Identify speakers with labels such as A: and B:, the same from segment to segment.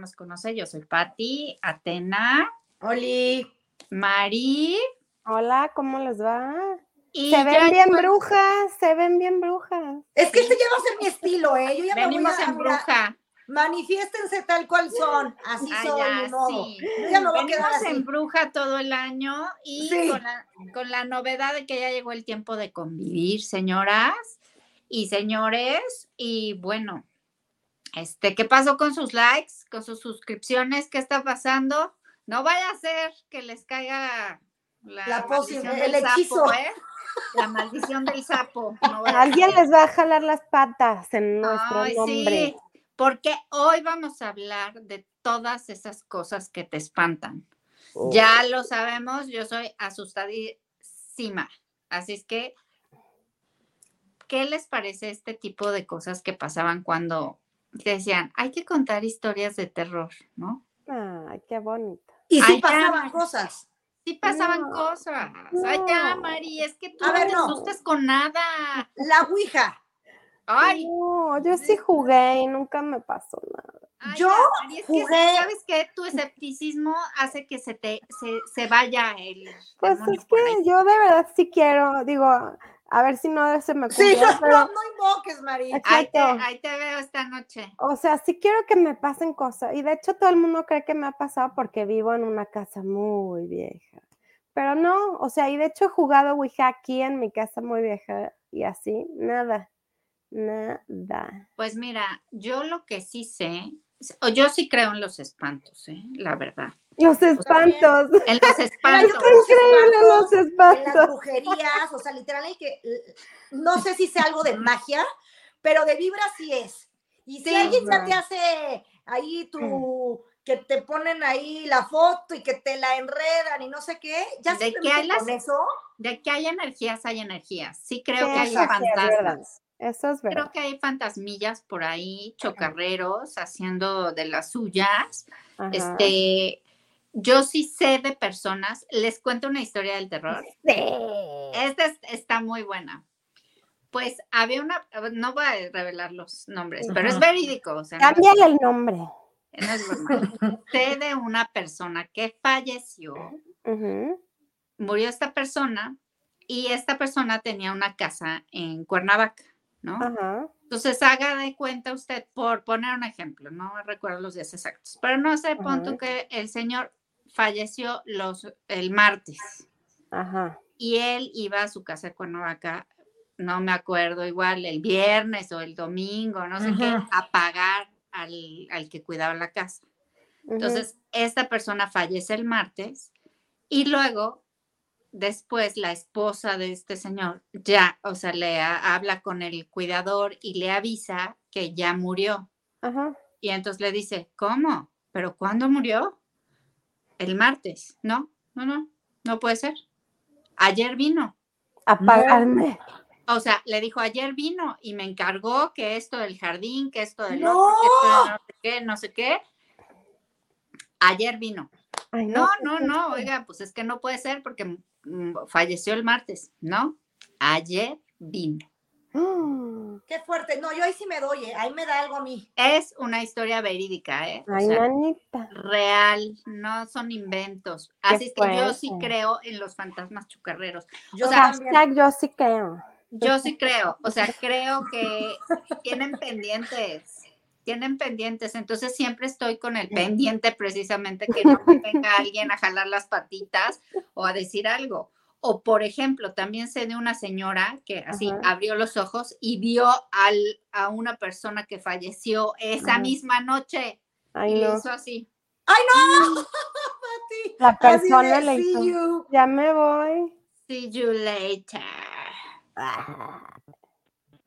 A: nos conoce, yo soy Patti, Atena,
B: Oli.
A: Mari.
C: Hola, ¿cómo les va?
A: Y
C: se ven bien brujas, se ven bien brujas.
B: Es que este ya va a ser mi estilo, ¿eh? Yo ya
A: Venimos
B: me voy a,
A: en bruja.
B: Manifiéstense tal cual son. Así
A: Ah, sí.
B: Yo ya me voy a quedar
A: Venimos
B: así.
A: en bruja todo el año y
B: Sí.
A: con, la, con la novedad de que ya llegó el tiempo de convivir, señoras y señores. Y bueno, este, ¿qué pasó con sus likes, con sus suscripciones? ¿Qué está pasando? No vaya a ser que les caiga la,
B: el
A: del sapo,
B: hechizo.
A: ¿eh? La maldición del sapo. no
C: Alguien les va a jalar las patas en nuestro
A: Ay,
C: nombre.
A: sí, porque hoy vamos a hablar de todas esas cosas que te espantan.
C: Oh.
A: Ya lo sabemos, yo soy asustadísima. Así es que, ¿qué les parece este tipo de cosas que pasaban cuando decían, hay que contar historias de terror, ¿no?
C: Ay, qué bonito.
B: Y sí
A: Ay, ya.
B: pasaban cosas.
A: Sí pasaban
C: No,
A: cosas. Ay, ya, Mari, es que tú
B: A
A: no
B: ver,
A: te
B: no.
A: asustas con nada.
B: La Ouija.
A: Ay,
C: No, yo sí jugué y nunca me pasó nada.
A: Ay,
B: Yo
A: Mari, es que, ¿sabes qué? Tu escepticismo hace que se te se, se vaya el
C: Pues es que yo de verdad sí quiero, digo, a ver si no se me
B: Sí,
C: ocurre,
B: no,
C: pero,
B: no, no invoques, María.
A: Ahí te,
C: exacto.
A: ahí te veo esta noche.
C: o sea, sí quiero que me pasen cosas. Y de hecho todo el mundo cree que me ha pasado porque vivo en una casa muy vieja. Pero no, o sea, y de hecho he jugado Ouija aquí en mi casa muy vieja y así, nada, nada.
A: Pues mira, yo lo que sí sé, o yo sí creo en los espantos, ¿eh? la verdad.
C: Los espantos.
A: En los espantos.
C: Los
B: En las
C: espantos.
B: brujerías, o sea, literal, hay que. No sé si sea algo de magia, pero de vibra sí es. Y si
A: Sí.
B: alguien ya te hace ahí tu. que te ponen ahí la foto y que te la enredan y no sé qué, ya
A: ¿De qué hay las-
B: eso.
A: De que hay energías, hay energías. Sí creo
C: Sí,
A: que hay fantasmas.
C: Eso es verdad.
A: Creo que hay fantasmillas por ahí, chocarreros, haciendo de las suyas.
C: Ajá.
A: Este, yo sí sé de personas, les cuento una historia del terror.
C: Sí.
A: Esta es- está muy buena. Pues había una, no voy a revelar los nombres, pero es verídico, o sea, no es,
C: Cámbiale el nombre.
A: no es broma. Sé de una persona que falleció, murió esta persona y esta persona tenía una casa en Cuernavaca, ¿no?
C: Ajá.
A: Entonces haga de cuenta usted, por poner un ejemplo, no recuerdo los días exactos, pero no sé, pon tú que el señor falleció los, el martes.
C: Ajá.
A: y él iba a su casa de Cuernavaca, no me acuerdo, igual el viernes o el domingo, no sé qué, a pagar al, al que cuidaba la casa. Entonces, esta persona fallece el martes y luego, después, la esposa de este señor ya, o sea, le ha- habla con el cuidador y le avisa que ya murió.
C: Ajá.
A: Y entonces le dice, ¿cómo? ¿Pero cuándo murió? El martes. No, no, no, no puede ser. Ayer vino.
C: Apagarme.
A: O sea, le dijo, ayer vino y me encargó que esto del jardín, que esto del
B: ¡No!
A: otro, que esto no sé qué, no sé qué. Ayer vino.
C: Ay,
A: No, no, no,
C: susto.
A: oiga, pues es que no puede ser porque mm, falleció el martes, ¿no? Ayer vino.
B: Qué fuerte. No, yo ahí sí me doy, ¿eh? ahí me da algo a mí.
A: Es una historia verídica, ¿eh? O
C: Ay,
A: sea,
C: manita.
A: real, no son inventos. Así es que yo sí creo en los fantasmas chucarreros.
B: Yo
A: O sea.
C: Hashtag yo sí creo.
A: Yo sí creo, o sea, creo que tienen pendientes, tienen pendientes, entonces siempre estoy con el pendiente precisamente que no me venga alguien a jalar las patitas o a decir algo. O por ejemplo, también sé de una señora que así
C: Ajá.
A: abrió los ojos y vio al, a una persona que falleció esa
C: Ajá.
A: misma noche
C: Ay,
A: y
C: no.
A: hizo así.
B: ¡Ay, no! Mati.
C: La persona le
B: "See
C: hizo.
B: you".
C: Ya me voy.
A: See you later.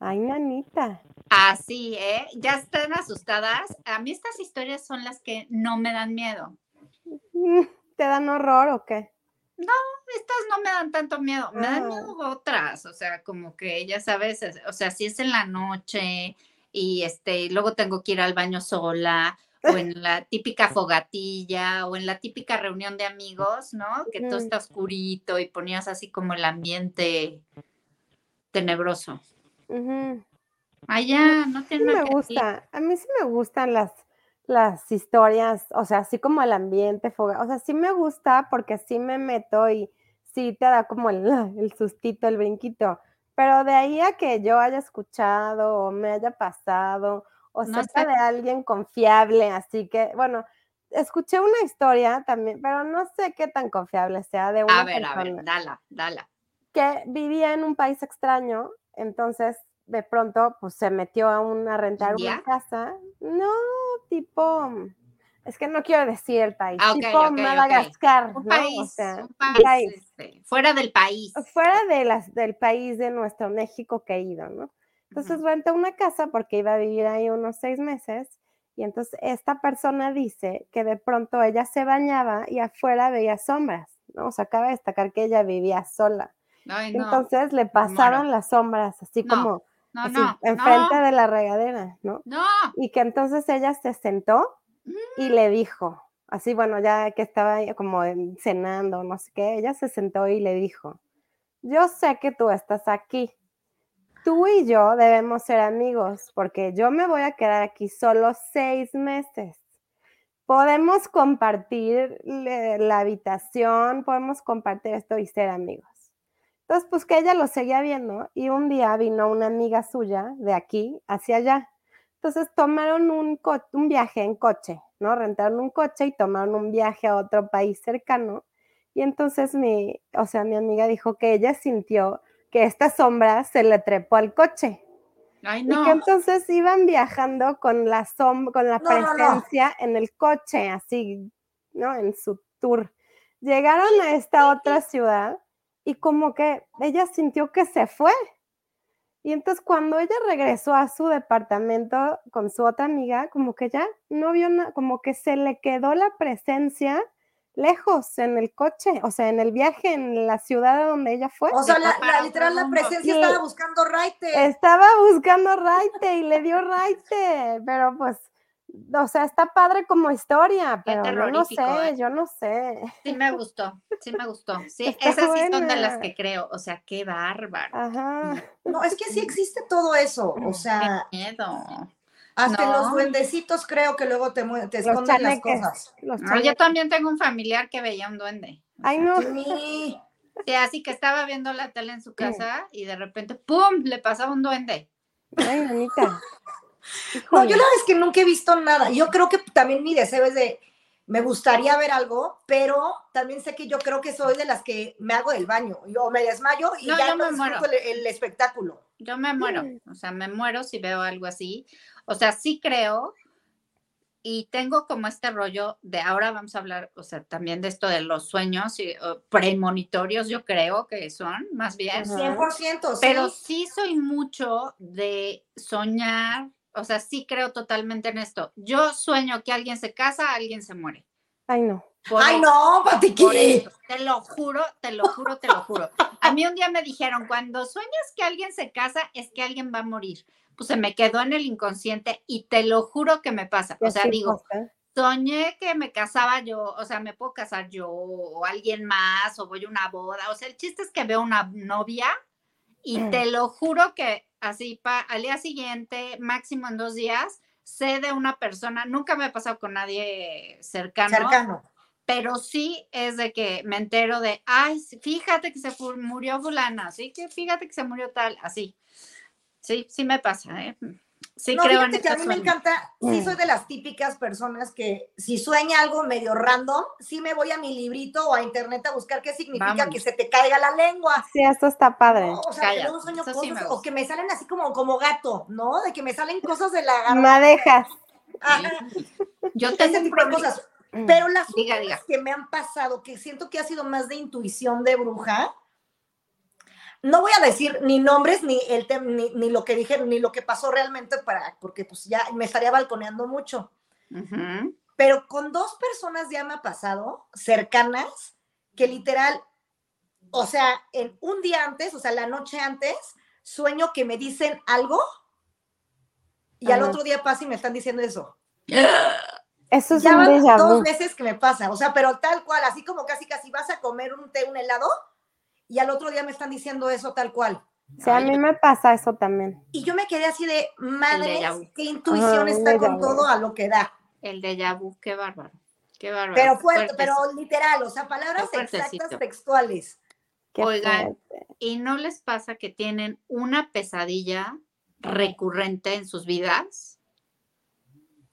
C: Ay, nanita.
A: Así, ¿eh? Ya están asustadas. A mí estas historias son las que no me dan miedo.
C: ¿Te dan horror o qué?
A: Estas no me dan tanto miedo, me dan
C: Ah.
A: miedo otras, o sea, como que ya sabes, es- o sea, si es en la noche y este, luego tengo que ir al baño sola, o en la típica fogatilla, o en la típica reunión de amigos, ¿no? Que todo está oscurito y ponías así como el ambiente tenebroso. Allá, no
C: Sí
A: tiene
C: me
A: nada que decir.
C: gusta. A mí sí me gustan las, las historias, o sea, así como el ambiente, foga, o sea, sí me gusta porque sí me meto y sí te da como el, el sustito, el brinquito, pero de ahí a que yo haya escuchado o me haya pasado o
A: No
C: cerca
A: sé.
C: de alguien confiable, así que, bueno, escuché una historia también, pero no sé qué tan confiable sea de una
A: A ver, a
C: persona
A: ver, dala, dala.
C: que vivía en un país extraño, entonces de pronto pues se metió a, un, a rentar una casa. No, tipo, es que no quiero decir el país,
A: Ah,
C: tipo. Madagascar,
A: Un
C: ¿no?
A: país,
C: o sea,
A: un
C: un
A: país, este, fuera del país.
C: fuera de las, del país de nuestro México querido, ¿no? Entonces rentó una casa porque iba a vivir ahí unos seis meses y entonces esta persona dice que de pronto ella se bañaba y afuera veía sombras, ¿no? O sea, cabe destacar que ella vivía sola.
A: Ay, no,
C: Entonces le pasaban las sombras, así
A: No,
C: como
A: no,
C: así,
A: no,
C: enfrente
A: no,
C: de la regadera, ¿no?
A: no.
C: Y que entonces ella se sentó y le dijo, así, bueno, ya que estaba como en- cenando, no sé qué, ella se sentó y le dijo, yo sé que tú estás aquí. Tú y yo debemos ser amigos porque yo me voy a quedar aquí solo seis meses. Podemos compartir la habitación, podemos compartir esto y ser amigos. Entonces, pues que ella lo seguía viendo y un día vino una amiga suya de aquí hacia allá. Entonces tomaron un, un viaje en coche, ¿no? Rentaron un coche y tomaron un viaje a otro país cercano. Y entonces mi, o sea, mi amiga dijo que ella sintió que esta sombra se le trepó al coche
A: Ay,
C: y que
A: no.
C: entonces iban viajando con la som- con la
B: No, no, no.
C: presencia en el coche, así, ¿no? En su tour. Llegaron a esta otra ciudad y como que ella sintió que se fue. Y entonces cuando ella regresó a su departamento con su otra amiga, como que ya no vio nada, como que se le quedó la presencia lejos en el coche, o sea, en el viaje en la ciudad a donde ella fue.
B: O sea,
A: Se
B: la, la- literal, la presencia estaba buscando raite.
C: Estaba buscando raite y le dio raite, pero pues, o sea, está padre como historia,
A: Qué
C: pero yo no sé,
A: ¿eh?
C: yo no sé.
A: Sí me gustó, sí me gustó. Sí,
C: Está
A: esas sí son de las que creo. O sea, qué bárbaro.
C: Ajá.
B: No, es que sí existe todo eso. O
A: Qué
B: sea,
A: miedo.
B: hasta los duendecitos creo que luego te, esconden las cosas.
A: No, yo también tengo un familiar que veía un duende.
C: Ay, no.
B: Sí.
A: Sí, así que estaba viendo la tele en su casa y de repente, ¡pum! le pasaba un duende.
C: Ay, Anita.
B: No, yo la verdad es que nunca he visto nada. Yo creo que también mi deseo es de, me gustaría ver algo, pero también sé que yo creo que soy de las que me hago del baño. Yo me desmayo y
A: No,
B: ya no
A: me
B: disfruto
A: muero.
B: el, el espectáculo.
A: Yo me muero, o sea, me muero si veo algo así. O sea, sí creo y tengo como este rollo de ahora vamos a hablar, o sea, también de esto de los sueños y, premonitorios, yo creo que son, más bien.
C: Ajá.
B: 100%, sí.
A: Pero sí soy mucho de soñar, o sea, sí creo totalmente en esto. Yo sueño que alguien se casa, alguien se muere.
C: Ay, no.
A: Por
B: Ay,
A: eso,
B: no, Patiqui.
A: Te lo juro, te lo juro, te lo juro. A mí un día me dijeron, cuando sueñas que alguien se casa, es que alguien va a morir. Pues se me quedó en el inconsciente y te lo juro que me pasa. O sea,
C: sí
A: digo,
C: pasa.
A: soñé que me casaba yo, o sea, me puedo casar yo o alguien más o voy a una boda. O sea, el chiste es que veo una novia y te lo juro que así pa- al día siguiente, máximo en dos días, sé de una persona, nunca me ha pasado con nadie cercano,
B: Cercano.
A: pero sí es de que me entero de, ay, fíjate que se murió fulana, sí, que fíjate que se murió tal, así. Sí, sí me pasa, ¿eh? Sí
B: no,
A: creo en
B: que a mí me encanta, sí
C: Mm.
B: soy de las típicas personas que si sueña algo medio random, sí me voy a mi librito o a internet a buscar qué significa que se te caiga la lengua.
C: Sí, esto está padre.
B: ¿no? O sea, que
A: Cállate,
B: luego sueño
A: sí
B: cosas o que me salen así como, como gato, ¿no? De que me salen cosas de la garganta.
C: Madejas.
A: Yo tengo
B: ese
A: un
B: tipo de
A: problema.
B: cosas. Pero las
A: diga.
B: que me han pasado, que siento que ha sido más de intuición de bruja, no voy a decir ni nombres, ni el ni, ni lo que dije, ni lo que pasó realmente, para, porque pues ya me estaría balconeando mucho. Pero con dos personas ya me ha pasado, cercanas, que literal, o sea, en un día antes, o sea, la noche antes, sueño que me dicen algo y al otro día pasa y me están diciendo eso.
C: Eso es
B: ya
C: un
B: van dos veces que me pasa, o sea, pero tal cual, así como casi casi vas a comer un té, un helado, y al otro día me están diciendo eso tal cual.
C: Sí, a
A: Ay,
C: mí me pasa eso también.
B: Y yo me quedé así de, madre, qué intuición
C: Ajá,
B: está con
C: vu.
B: todo a lo que da.
A: El de vu, qué bárbaro. Qué bárbaro.
B: Pero fuerte, pero literal, o sea, palabras exactas textuales.
A: Oigan, ¿y no les pasa que tienen una pesadilla recurrente en sus vidas?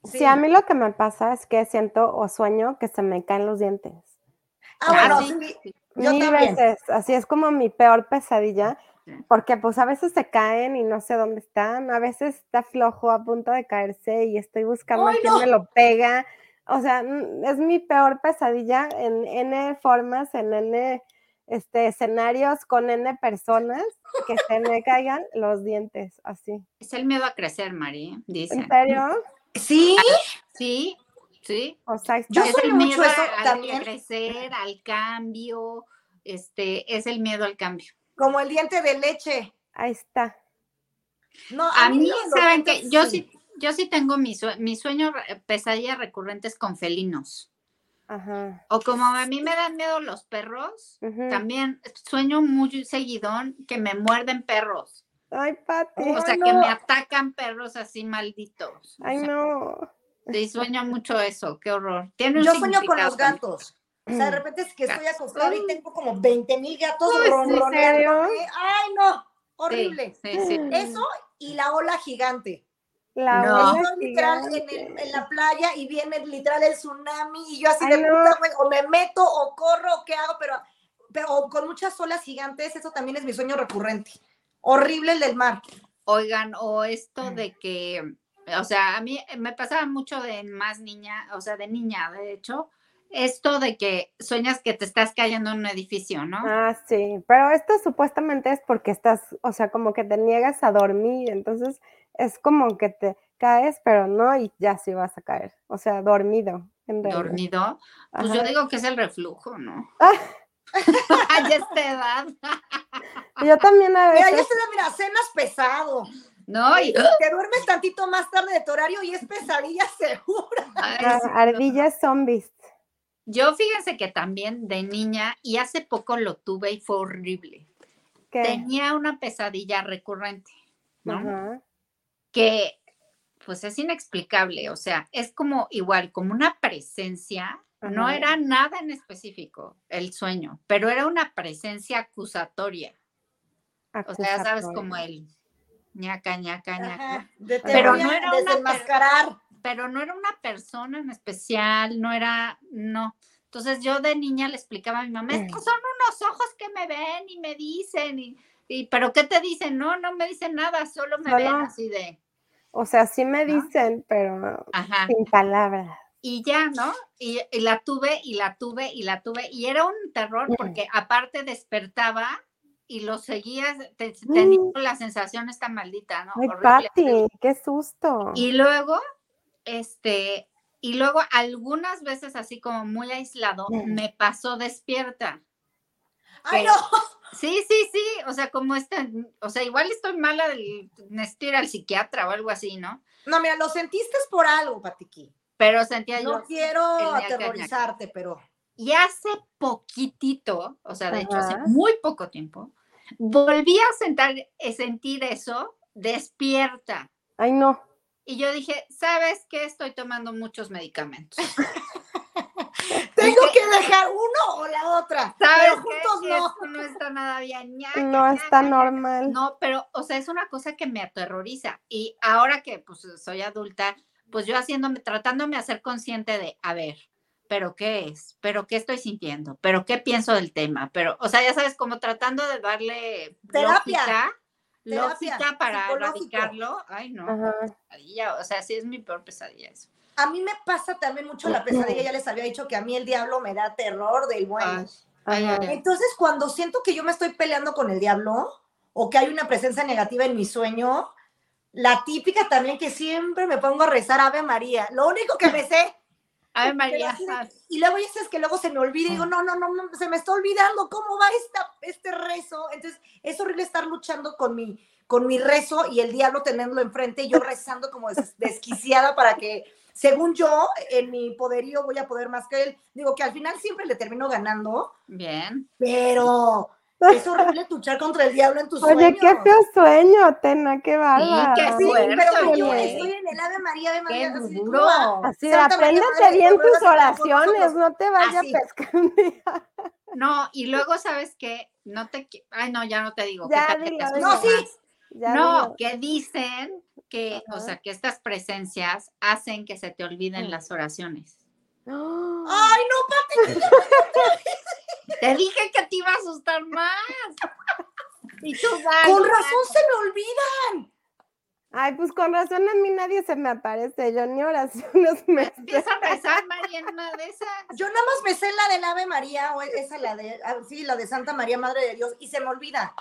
C: Sí. a mí lo que me pasa es que siento o sueño que se me caen los dientes.
B: Ah, bueno, ah, sí.
C: Yo Mil veces, así es como mi peor pesadilla, porque pues a veces se caen y no sé dónde están, a veces está flojo a punto de caerse y estoy buscando a quién me lo pega. O sea, es mi peor pesadilla en N formas, en N este, escenarios con N personas que se me caigan los dientes, así.
A: Es el miedo a crecer, Mari, dice.
C: ¿En serio?
B: Sí.
A: Sí, sí.
C: O sea,
A: yo soy el miedo al crecer, al cambio, este, es el miedo al cambio.
B: Como el diente de leche.
C: Ahí está.
A: No, a, mí, saben que yo sí, yo sí tengo mi, mi sueño pesadillas recurrentes con felinos. O como a mí me dan miedo los perros, también sueño muy seguidón que me muerden perros.
C: Ay, Pati.
A: O sea, que me atacan perros así malditos.
C: Ay, no.
A: Sí, sueño mucho eso, qué horror.
B: Yo sueño con los gatos. O sea, de repente es que estoy acostada y tengo como 20 mil gatos ronroneando. Ay, no, horrible. Eso y la ola gigante.
C: La no.
B: literal en, la playa y viene literal el tsunami y yo así de puta, o me meto o corro o qué hago, pero, pero con muchas olas gigantes, eso también es mi sueño recurrente. Horrible el del mar.
A: Oigan, o esto de que, o sea, a mí me pasaba mucho de más niña, o sea, de niña, de hecho, esto de que sueñas que te estás cayendo en un edificio, ¿no?
C: Ah, sí, pero esto supuestamente es porque estás, o sea, como que te niegas a dormir, entonces es como que te caes, pero no, y ya sí vas a caer, o sea, dormido.
A: ¿Dormido? Pues yo digo que es el reflujo, ¿no? Ah. a esta edad.
C: yo también a veces.
B: Mira, ya se mira, cenas pesado.
A: No, y
B: te duermes tantito más tarde de tu horario y es pesadilla segura.
C: Ah, ardillas zombies.
A: Yo fíjense que también de niña, y hace poco lo tuve y fue horrible. Tenía una pesadilla recurrente, ¿no? Que pues es inexplicable, o sea, es como igual, como una presencia, no era nada en específico el sueño, pero era una presencia acusatoria. O sea, sabes, como el ñaca, ñaca, ñaca.
B: pero no era desenmascarar
A: pero no era una persona en especial, no era, no. Entonces yo de niña le explicaba a mi mamá, estos son unos ojos que me ven y me dicen, y, pero ¿qué te dicen? No, no me dicen nada, solo me ven así de.
C: O sea, sí me dicen, pero sin palabras.
A: Y ya, ¿no? Y, la tuve y la tuve y la tuve. Y era un terror porque aparte despertaba y lo seguías, tenía la sensación esta maldita, ¿no?
C: Ay, Pati, qué susto.
A: Y luego este, y luego algunas veces así como muy aislado, me pasó despierta.
B: ¡Ay, no!
A: Sí, sí, sí, o sea, como este, o sea, igual estoy mala, necesito ir al psiquiatra o algo así, ¿no?
B: No, mira, lo sentiste por algo, Patiqui.
A: Pero sentía
B: yo. No quiero aterrorizarte, pero.
A: Y hace poquitito, o sea, de hecho, hace muy poco tiempo, volví a sentar, eh, sentir eso despierta.
C: Ay, no.
A: Y yo dije, ¿sabes qué? Estoy tomando muchos medicamentos.
B: Tengo que dejar uno o la otra. ¿Sabes pero juntos no.
A: Esto no está nada bien.
C: no está normal.
A: No, pero, o sea, es una cosa que me aterroriza. Y ahora que pues soy adulta, pues yo haciéndome, tratándome de ser consciente de, a ver, pero qué es, pero qué estoy sintiendo, pero qué pienso del tema, pero, o sea, ya sabes, como tratando de darle
B: terapia
A: lógica para erradicarlo. Ay, no. o sea, sí es mi peor pesadilla eso.
B: A mí me pasa también mucho la pesadilla, ya les había dicho que a mí el diablo me da terror del bueno. Entonces, cuando siento que yo me estoy peleando con el diablo o que hay una presencia negativa en mi sueño, la típica también que siempre me pongo a rezar Ave María. Lo único que me sé
A: Ave María.
B: y luego ya es que luego se me olvida y digo, no, no, no, se me está olvidando cómo va esta, este rezo. Entonces, es horrible estar luchando con mi, con mi rezo y el diablo tenerlo enfrente y yo rezando como desquiciada para que, según yo, en mi poderío voy a poder más que él. Digo que al final siempre le termino ganando.
A: Bien.
B: Pero Es horrible luchar contra el diablo en tus
C: Oye,
B: sueños.
C: qué feo sueño, Tena, qué bárbara.
A: qué
B: Sí,
A: fuerte,
B: pero yo
A: oye.
B: estoy en el Ave María, Ave María.
A: Qué
B: así,
A: duro.
C: Así de, apréndete
B: de
C: bien tus oraciones, no te vayas a pescar un día.
A: No, y luego, ¿sabes qué? No te... Ay, no, ya no te digo.
C: Ya,
A: ¿qué tal que te
B: No, sí.
C: Ya
A: No, que dicen que, o sea, que estas presencias hacen que se te olviden
C: Mm.
A: las oraciones.
B: Ay, no, papi.
A: Te dije que te iba a asustar más. Y tú dale,
B: Con razón se me olvidan.
C: Ay, pues con razón a mí nadie se me aparece, yo ni oraciones me.
A: Empieza a rezar, María, en una de esas.
B: Yo nada más me sé la del Ave María, o esa la de, ah, sí, la de Santa María, Madre de Dios, y se me olvida.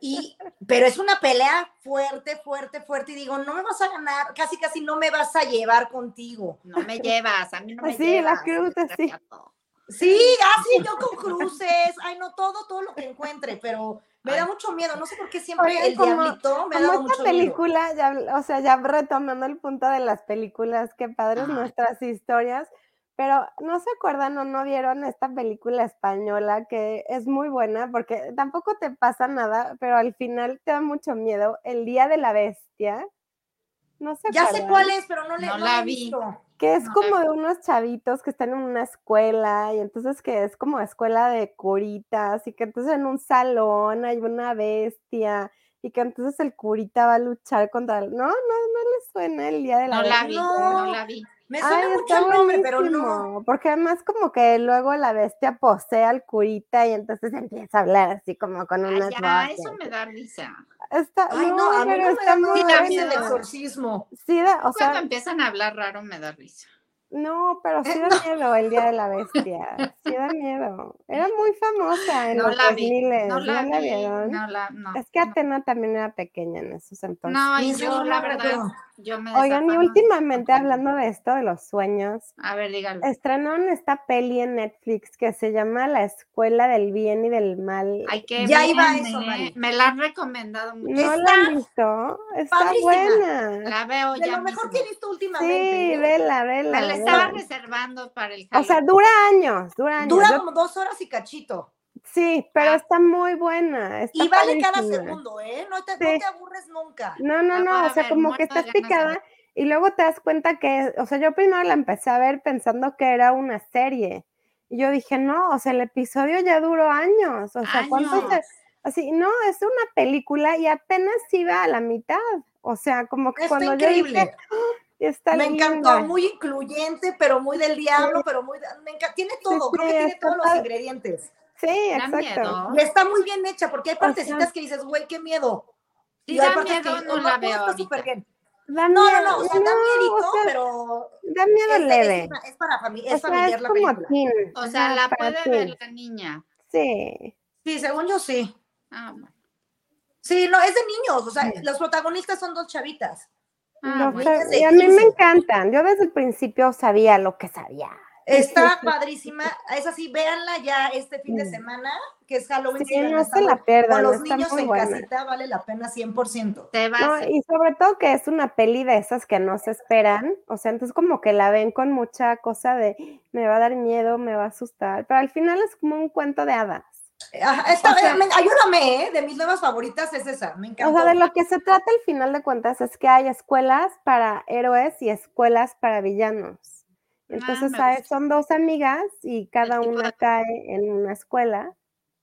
B: Y, pero es una pelea fuerte, fuerte, fuerte, y digo, no me vas a ganar, casi, casi no me vas a llevar contigo.
A: No me llevas, a mí no me
C: Así, la
A: llevas.
C: cruz, así.
A: Recato.
B: Sí, así yo con cruces, ay, no, todo, todo lo que encuentre, pero me da
A: Ay.
B: mucho miedo, no sé por qué siempre
C: Oigan,
B: el
C: como-
B: diablito me
C: Como
B: mucho
C: esta
B: miedo.
C: película, ya, o sea, ya retomando el punto de las películas, qué padres
A: Ay.
C: nuestras historias, pero ¿no se acuerdan o no vieron esta película española que es muy buena porque tampoco te pasa nada, pero al final te da mucho miedo? El Día de la Bestia. No sé
B: Ya sé cuál es, pero no, le,
A: No
B: no
A: la vi.
B: visto.
C: Que es
A: No,
C: como de unos chavitos que están en una escuela y entonces que es como escuela de curitas y que entonces en un salón hay una bestia y que entonces el curita va a luchar contra el... No, no, no les suena el día de la
A: No la vi,
B: No.
A: no la vi.
B: Me suena
C: Ay,
B: mucho el nombre, pero no.
C: Porque además como que luego la bestia posee al curita y entonces empieza a hablar así como con
A: Ay,
C: unas
A: ya,
C: voces.
A: eso me da risa.
C: Está,
B: Ay,
C: no,
B: no, a mí
C: pero
B: no me
C: está
B: da
C: muy
A: da
B: el exorcismo.
C: Sí, da- o
A: Cuando
C: sea,
A: empiezan a hablar raro me da risa.
C: No, pero sí
B: Eh,
C: da
B: no.
C: miedo el Día de la Bestia. Sí da miedo. Era muy famosa en
A: No
C: los
A: la vi,
C: 2000.
A: no la vi,
C: vieron?
A: no la, no.
C: Es que Atena también era pequeña en esos entonces.
A: No, y yo
B: no
A: la
B: me
A: verdad. Yo me
C: Oigan, y últimamente hablando de esto, de los sueños,
A: A ver, dígalo.
C: estrenaron esta peli en Netflix que se llama La Escuela del Bien y del Mal.
A: Ay, qué
B: Ya iba eso,
A: ¿eh? Me la han recomendado mucho.
C: ¿No la
B: está
C: han visto? Está
B: padrísima.
C: buena.
A: La veo
B: De
A: ya
B: lo mejor
A: mismo.
B: que he visto últimamente.
C: Sí,
B: ¿eh?
C: vela, vela.
A: Me la estaba
C: vela.
A: reservando para el
C: O sea,
A: Halloween.
C: dura años, dura años.
B: Dura
C: Yo-
B: como dos horas y cachito.
C: Sí, pero
A: Ah.
C: está muy buena. está
B: Y vale cada segundo, ¿eh? No te,
C: Sí.
B: no te aburres nunca.
C: No, no, no, o sea,
A: ver,
C: como que estás picada y luego te das cuenta que, o sea, yo primero la empecé a ver pensando que era una serie. Y yo dije, no, o sea, el episodio ya duró años. O sea, ¿cuántos?
A: Años.
C: Así, no, es una película y apenas iba a la mitad. O sea, como que cuando
B: increíble.
C: yo dije, está
B: me
C: linda".
B: encantó, muy incluyente, pero muy del diablo, pero muy... Me enca- Tiene todo,
C: sí,
B: creo que tiene todos los ingredientes.
C: Sí,
A: Da
C: exacto.
A: miedo.
B: Y está muy bien hecha, porque hay
C: O sea-
B: partecitas que dices, güey, qué miedo.
A: Si
B: y hay
A: da miedo,
B: que
A: no la veo
B: está súper bien.
C: Da
B: No, no,
C: miedo,
B: no, o sea, da miedito,
C: o sea,
B: pero
C: da miedo
B: es,
C: leve.
B: es, una- es para familia,
C: o
B: es
C: sea,
B: familiar la película.
C: teen.
A: O sea, la puede
C: teen.
A: ver la niña.
C: Sí.
B: Sí, según yo sí.
A: Ah, bueno.
B: Sí, no, es de niños, o sea, los protagonistas son dos chavitas.
A: Ah, bueno.
C: y a mí me
B: 15.
C: encantan. Yo desde el principio sabía lo que sabía.
B: Está padrísima, es así, véanla ya este fin de semana, que es Halloween.
C: Sí, no se la
B: bu-
C: pierdan,
B: Con los niños en
C: buena.
B: casita vale la pena 100%.
A: Te vas.
C: No, y sobre todo que es una peli de esas que no se esperan, o sea, entonces como que la ven con mucha cosa de me va a dar miedo, me va a asustar, pero al final es como un cuento de hadas.
B: Ajá, esta,
A: O sea-
B: me- ayúdame, ¿eh? de mis nuevas favoritas es esa, me
C: O
B: encantó.
C: sea, de lo que se trata al final de cuentas es que hay escuelas para héroes y escuelas para villanos. Entonces hay-
A: gusta.
C: son dos amigas y cada una
A: de-
C: cae en una escuela.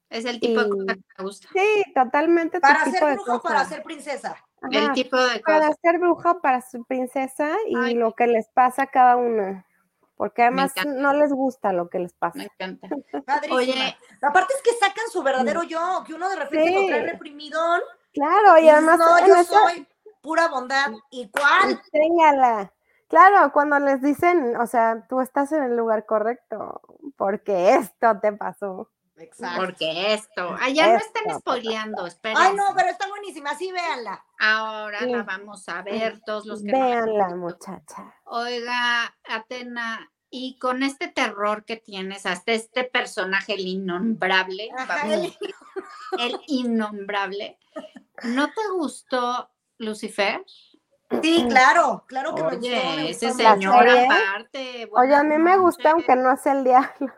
A: Es el tipo de cosa que me gusta.
C: Sí, totalmente tu
B: para
C: tipo
B: ser
C: de
B: bruja o para ser princesa.
A: El tipo de
C: para ser bruja, para ser princesa y
A: Ay.
C: lo que les pasa a cada una. Porque además no les gusta lo que les pasa.
A: Me encanta.
B: Padrísima.
A: Oye,
B: Aparte es que sacan su verdadero yo, que uno de repente lo trae
C: Sí.
B: reprimidón.
C: Claro, y además
B: no, yo
C: esa-
B: soy pura bondad. ¿Y cuál?
C: Enséñala. Claro, cuando les dicen, o sea, tú estás en el lugar correcto, porque esto te pasó.
B: Exacto.
A: porque esto. Allá no estén
C: Esto,
A: spoileando, esperen.
B: Ay, no, pero está buenísima, sí, véanla.
A: Ahora la vamos a ver todos los que no
C: Véanla,
A: visto.
C: muchacha.
A: Oiga, Atena, y con este terror que tienes, hasta este personaje, el innombrable,
B: Ajá, el
A: innombrable, ¿no te gustó Lucifer?
B: Sí, claro, claro que me
A: Oye,
B: me
A: ese
B: gustó mucho.
A: señor
C: serie.
A: aparte.
C: Oye, a mí me gusta, aunque
A: no
C: hace el diablo.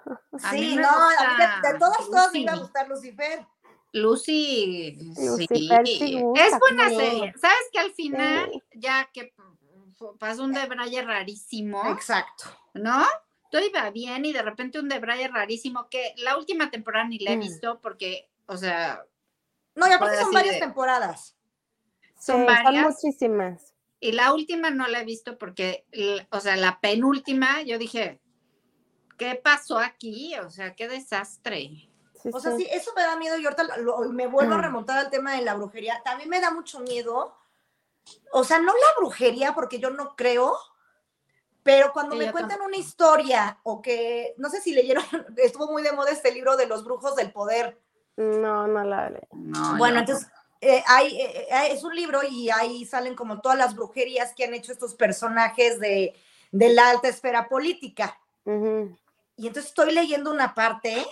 B: Sí, no, a mí de, de todas, todas me iba a gustar Lucifer.
A: Lucy,
C: Lucifer sí
A: sí,
C: gusta,
A: es buena serie. ¿Sabes que al final,
C: Sí.
A: ya que pasó un debraye rarísimo,
B: Exacto.
A: ¿no? Todo iba bien y de repente un debraye rarísimo que la última temporada ni la he
C: Mm.
A: visto porque, o sea,
B: No, y aparte son varias
A: de-
B: temporadas.
A: son
C: Sí,
A: varias.
C: muchísimas.
A: Y la última no la he visto porque, o sea, la penúltima, yo dije, ¿qué pasó aquí? O sea, qué desastre.
C: Sí,
B: O sea,
C: sí.
B: sí, eso me da miedo y ahorita lo- me vuelvo a
C: Mm.
B: remontar al tema de la brujería. También me da mucho miedo. O sea, no la brujería, porque yo no creo, pero cuando
A: Sí,
B: me cuentan una historia o que, no sé si leyeron, estuvo muy de moda este libro de los brujos del poder.
C: No, no la.
A: No,
B: Bueno, entonces eh, hay, eh, eh, es un libro y ahí salen como todas las brujerías que han hecho estos personajes de, de la alta esfera política. Y entonces estoy leyendo una parte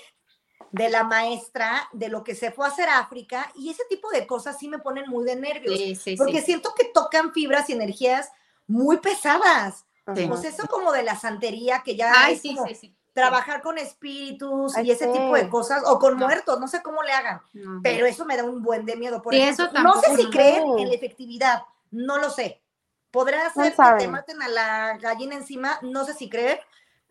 B: de la maestra de lo que se fue a hacer a África y ese tipo de cosas sí me ponen muy de nervios,
A: Sí, sí,
B: porque
A: sí.
B: siento que tocan fibras y energías muy pesadas. Sea, eso como de la santería, que ya
A: Ay,
B: es
A: sí,
B: como
A: sí, sí.
B: Trabajar con espíritus
C: Ay,
B: y ese
C: sí.
B: tipo de cosas, o con
A: No.
B: muertos, no sé cómo le hagan,
A: No.
B: pero eso me da un buen de miedo. Por
A: Sí, eso
B: no sé si
A: no.
B: creer en la efectividad, no lo sé. Podrá ser que te maten a la gallina encima, no sé si creer,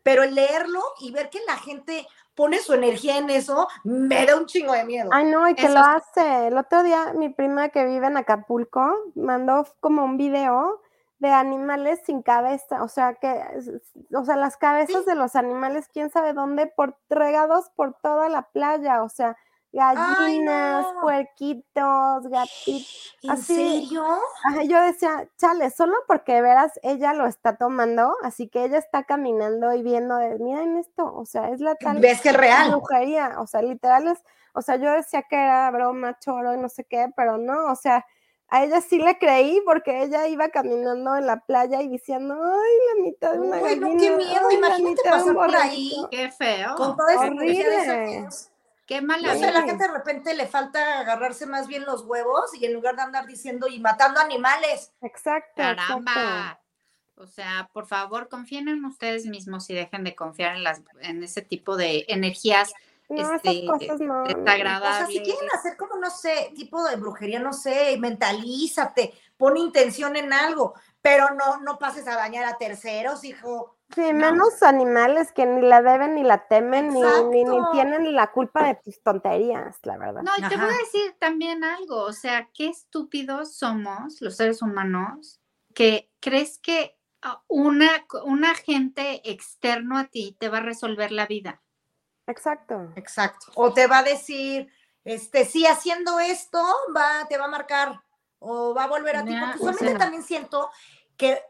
B: pero el leerlo y ver que la gente pone su energía en eso, me da un chingo de miedo.
C: Ay, no, y que
A: Eso
C: lo hace. El otro día mi prima que vive en Acapulco mandó como un video de animales sin cabeza, o sea que, o sea, las cabezas
B: Sí.
C: de los animales, quién sabe dónde, por regados por toda la playa, o sea, gallinas,
B: no.
C: puerquitos, gatitos.
B: ¿En
C: así-
B: serio?
C: Ajá, yo decía, chale, solo porque de veras ella lo está tomando, así que ella está caminando y viendo, de, miren esto, o sea, es la tal
B: ¿Ves que es real?
C: brujería, o sea, literal es, o sea, yo decía que era broma, choro y no sé qué, pero no, o sea, a ella sí le creí porque ella iba caminando en la playa y diciendo, ay, la mitad de una
B: Uy, no,
C: gallina,
B: qué miedo,
C: ay, la
B: imagínate pasar por ahí.
C: borreguito".
A: Qué feo.
B: Con toda esa energía de
C: Horrible.
B: esos-
A: Qué mala
B: sé, la
A: vida.
B: gente de repente le falta agarrarse más bien los huevos y en lugar de andar diciendo y matando animales.
C: Exacto, exacto.
A: Caramba. O sea, por favor, confíen en ustedes mismos y dejen de confiar en las en ese tipo de energías
C: No,
A: este,
C: esas cosas no.
B: O sea, si quieren hacer como, no sé, tipo de brujería, no sé, mentalízate, pon intención en algo, pero no, no pases a dañar a terceros, hijo.
C: Sí,
B: No.
C: menos animales que ni la deben ni la temen ni, ni, tienen la culpa de tus tonterías, la verdad.
A: No, y te voy a decir también algo, o sea, qué estúpidos somos los seres humanos que crees que ah, una, un agente externo a ti te va a resolver la vida.
C: Exacto.
B: Exacto. O te va a decir, este, sí, haciendo esto, va, te va a marcar, o va a volver a ti. Porque
A: o
B: usualmente
A: sea.
B: también siento que,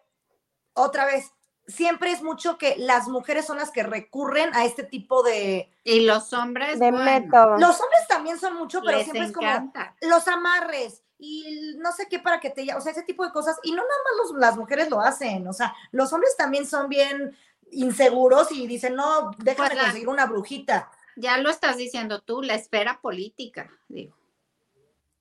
B: otra vez, siempre es mucho que las mujeres son las que recurren a este tipo de.
A: Y los hombres,
C: De
A: bueno,
C: método.
B: Los hombres también son mucho, pero
A: les
B: siempre es como los amarres y no sé qué para que te, o sea, ese tipo de cosas. Y no nada más los- las mujeres lo hacen, o sea, los hombres también son bien inseguros y dicen, no, déjame
A: Pues la-
B: conseguir una brujita.
A: Ya lo estás diciendo tú, la esfera política, digo.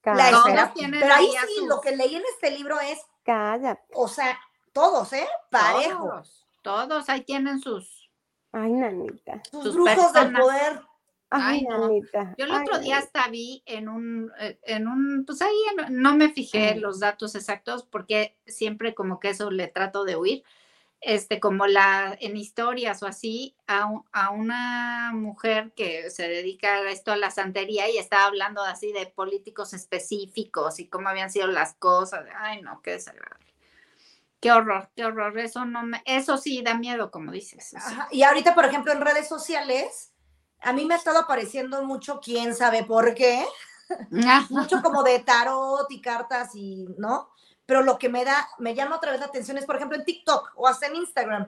B: La esfera. Pero ahí sí,
A: sus-
B: lo que leí en este libro es,
C: Cállate.
B: o sea, todos, ¿eh? Parejo.
A: Todos, todos ahí tienen sus.
C: Ay, nanita.
B: Sus
A: sus
B: brujos del
A: personas.
B: poder.
C: Ay,
A: Ay, no. Yo el
C: Ay,
A: otro día hasta vi en un, eh, en un, pues ahí no me fijé los datos exactos porque siempre como que eso le trato de huir, este, como la, en historias o así, a, a una mujer que se dedica a esto a la santería y estaba hablando así de políticos específicos y cómo habían sido las cosas. Ay, no, qué desagradable. Qué horror, qué horror. Eso no me, eso sí da miedo, como dices.
B: Ajá, Y ahorita, por ejemplo, en redes sociales, a mí me ha estado apareciendo mucho, quién sabe por qué, mucho como de tarot y cartas y, ¿no? Pero lo que me da, me llama otra vez la atención es, por ejemplo, en TikTok o hasta en Instagram,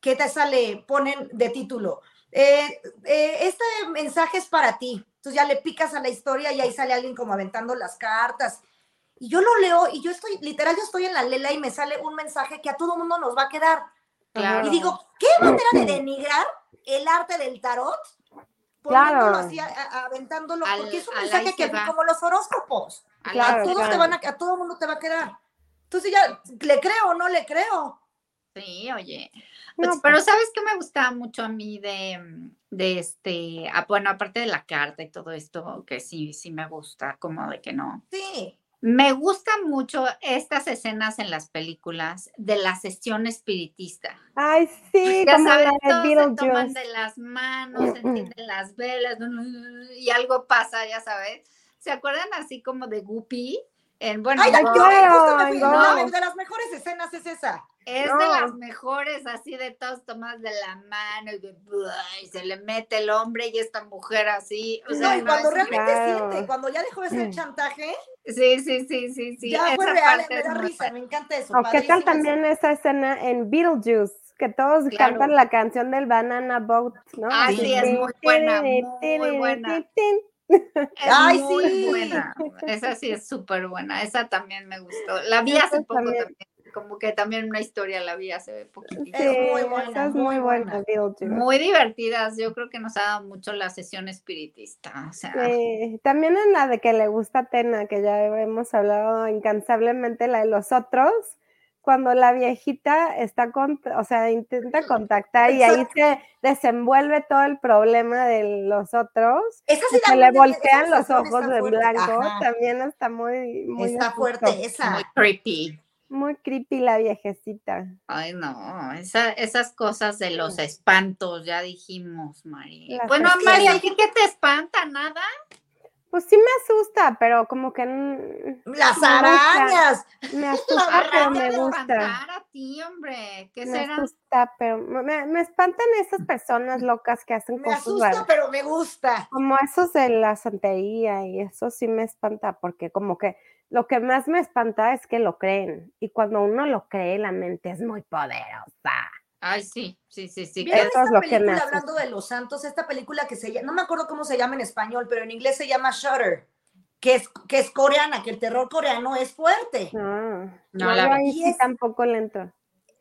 B: que te sale, ponen de título, eh, eh, este mensaje es para ti. Entonces ya le picas a la historia y ahí sale alguien como aventando las cartas. Y yo lo leo y yo estoy, literal, yo estoy en la lela y me sale un mensaje que a todo mundo nos va a quedar.
A: Claro.
B: Y digo, ¿qué manera de denigrar el arte del tarot?
C: Claro.
B: Poniéndolo así, a- a- aventándolo,
A: Al-
B: porque es un mensaje que
A: va.
B: como los horóscopos,
C: Claro,
B: a todos
C: claro.
B: te van a, a todo mundo te va a quedar. Entonces ya, ¿le creo o no le creo?
A: Sí, oye.
C: No,
A: Pues, pero ¿sabes qué me gustaba mucho a mí de, mm, de este, ah, bueno, aparte de la carta y todo esto, que sí, sí me gusta, como de que no.
B: Sí.
A: Me gustan mucho estas escenas en las películas de la sesión espiritista.
C: Ay, sí,
A: Ya
C: como
A: sabes,
C: la de
A: todos se toman de las manos, encienden las velas y algo pasa, ya sabes. ¿Se acuerdan así como de Guppy? En, bueno,
B: Ay,
A: no,
B: ay,
C: no.
B: no, de las mejores escenas es esa.
A: es
C: no.
A: de las mejores, así de todos tomadas de la mano y, de, y se le mete el hombre y esta mujer así. O sea,
B: No, y cuando realmente
C: claro.
B: siente, cuando ya dejó de ser chantaje,
A: Sí, sí, sí, sí, sí.
B: ya fue real,
A: parte
B: me da risa,
A: padre.
B: me encanta eso.
C: O qué tal también esa escena en Beetlejuice, que todos
A: Claro.
C: cantan la canción del Banana Boat, ¿no?
A: Ah,
B: sí,
C: Así,
B: es
A: muy buena, muy buena.
B: Ay,
A: muy
B: sí.
A: buena. Esa sí es súper buena. Esa también me gustó. La vi
C: Esa
A: hace poco
C: también.
A: también. Como que también una historia la vi hace poquitito.
B: Es muy
C: Sí,
B: buena,
C: esa es
B: muy
C: buena.
A: Muy divertidas. Yo creo que nos ha dado mucho la sesión espiritista. O sea,
C: Sí, también en la de que le gusta a Tena, que ya hemos hablado incansablemente, la de los otros, cuando la viejita está con, o sea, intenta contactar y ahí se desenvuelve todo el problema de los otros,
B: Esa sí
C: se le voltean los ojos de
B: fuerte,
C: blanco,
B: ajá,
C: también está muy, muy
B: Está fuerte esa.
A: muy creepy.
C: Muy creepy la viejecita.
A: Ay, no, esa- esas cosas de los espantos, ya dijimos, María.
C: Las
A: Bueno. María, ¿a ti qué te espanta? ¿Nada?
C: Pues sí me asusta, pero como que mm,
B: Las
C: Me gusta.
B: arañas.
C: me asusta, pero me gusta.
A: espantar a ti, hombre. ¿Qué
C: Me
A: será?
C: asusta, pero me, me espantan esas personas locas que hacen
B: Me
C: cosas
B: asusta,
C: raras.
B: pero me gusta.
C: Como esos de la santería y eso sí me espanta, porque como que lo que más me espanta es que lo creen. Y cuando uno lo cree, la mente es muy poderosa.
A: Ay, sí, sí, sí, sí.
B: ¿Vieron
C: Eso
A: que-
C: es
B: esta
C: lo que me
B: película
C: asusta.
B: hablando de los santos? Esta película que se llama, no me acuerdo cómo se llama en español, pero en inglés se llama Shutter, que es, que es coreana, que el terror coreano es fuerte.
C: Ah,
A: No
C: no,
A: la
C: yo
A: vi.
C: ahí
B: Y
C: sí
B: es-
C: tampoco le entro.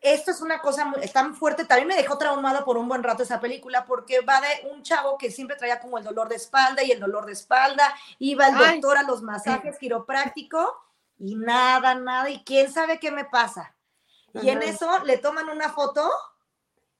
B: Esto es una cosa muy, tan fuerte, también me dejó traumada por un buen rato esa película, porque va de un chavo que siempre traía como el dolor de espalda y el dolor de espalda, iba el
A: Ay.
B: doctor a los masajes quiropráctico y nada, nada, y quién sabe qué me pasa. Y en eso le toman una foto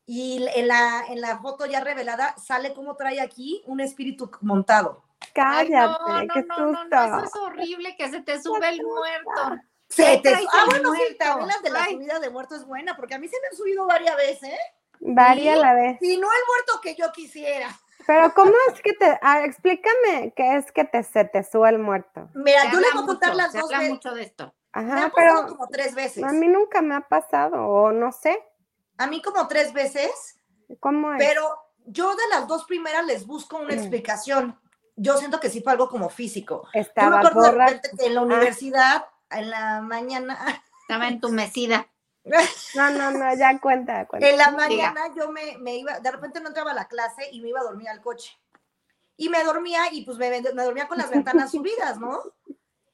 B: y en la, en la foto ya revelada sale como trae aquí un espíritu montado.
A: Ay,
C: Cállate,
A: no, no,
C: qué
A: no,
C: susto.
A: no, no, eso es horrible, que se te sube el muerto.
B: Se
A: ¿Qué
B: te-
A: traes
B: ah, bueno, sí,
A: muerto?
B: también las de la
A: Ay.
B: subida de muertos es buena, porque a mí se me han subido varias veces, ¿eh?
C: Varía
A: ¿Sí?
C: la vez.
B: Y no el muerto que yo quisiera.
C: Pero ¿cómo es que te... ah, explícame qué es que te, se te sube el muerto?
B: Mira,
A: Se
B: yo
A: habla
B: voy a contar
A: mucho,
B: las dos veces.
A: mucho de esto.
B: Me
C: Ajá,
B: ha pasado
C: pero
B: como tres veces.
C: a mí nunca me ha pasado, o no sé,
B: A mí como tres veces,
C: ¿cómo es?
B: pero yo de las dos primeras les busco una
C: Mm.
B: explicación. Yo siento que sí fue algo como físico. Yo me
C: Estaba
B: acuerdo
C: borra.
B: repente que en la
C: Ah.
B: universidad, en la mañana,
A: Estaba entumecida.
C: No, no, no, ya cuenta, cuenta.
B: en la mañana yo me, me iba, de repente no entraba a la clase y me iba a dormir al coche. Y me dormía y pues me, me dormía con las ventanas subidas, ¿no?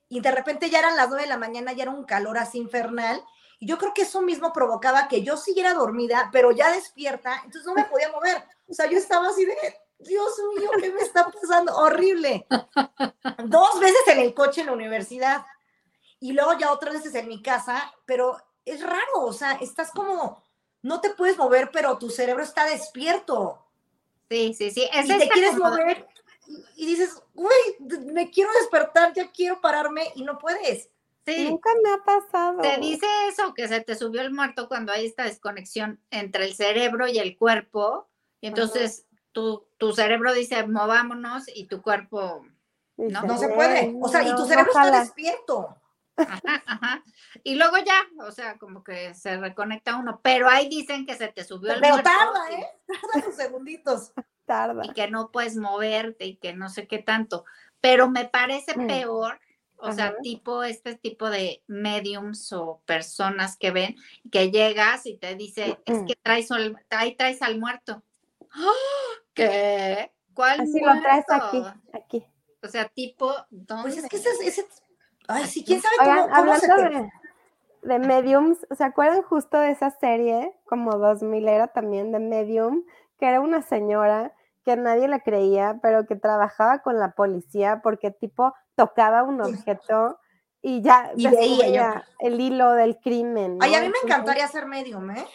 B: Y de repente ya eran las nueve de la mañana, ya era un calor así infernal. Y yo creo que eso mismo provocaba que yo siguiera dormida, pero ya despierta, entonces no me podía mover. O sea, yo estaba así de, Dios mío, ¿qué me está pasando? Horrible. Dos veces en el coche en la universidad y luego ya otras veces en mi casa, pero es raro, o sea, estás como, no te puedes mover, pero tu cerebro está despierto
A: Sí, sí, sí. Es
B: y te
A: esta
B: quieres
A: como-
B: mover y, y dices, uy, me quiero despertar, ya quiero pararme y no puedes.
A: Sí,
C: Nunca me ha pasado.
A: te dice eso, que se te subió el muerto cuando hay esta desconexión entre el cerebro y el cuerpo. Y entonces tu, tu cerebro dice, movámonos, y tu cuerpo no,
B: No se
C: "Eh,
B: puede. O sea, y tu cerebro está
C: jala".
B: despierto.
A: Ajá, ajá. Y luego ya, o sea, como que se reconecta uno. Pero ahí dicen que se te subió el
B: Pero
A: muerto
B: tarda, ¿eh? Tarda sus segunditos.
C: Tarda.
A: y que no puedes moverte y que no sé qué tanto. Pero me parece
C: Mm.
A: peor, o sea,
C: Ajá.
A: tipo este tipo de mediums o personas que ven que llegas y te dice, es
C: Mm.
A: que traes al, ahí traes al muerto. ¿Qué? ¿Cuál
C: Así lo traes
A: muerto?
C: aquí, aquí.
A: O sea, tipo, ¿dónde?
B: Pues es que ese, ese ay, sí, quién sabe
C: Oigan,
B: cómo, cómo se
C: hablando
B: te...
C: de, de mediums, ¿se acuerdan justo de esa serie, como 2000 era también de medium, que era una señora que nadie le creía, pero que trabajaba con la policía porque tipo tocaba un objeto y ya
B: Y veía yo.
C: descubría el hilo del crimen.
B: Ay,
C: ¿no?
B: a mí me encantaría ser medium, ¿eh?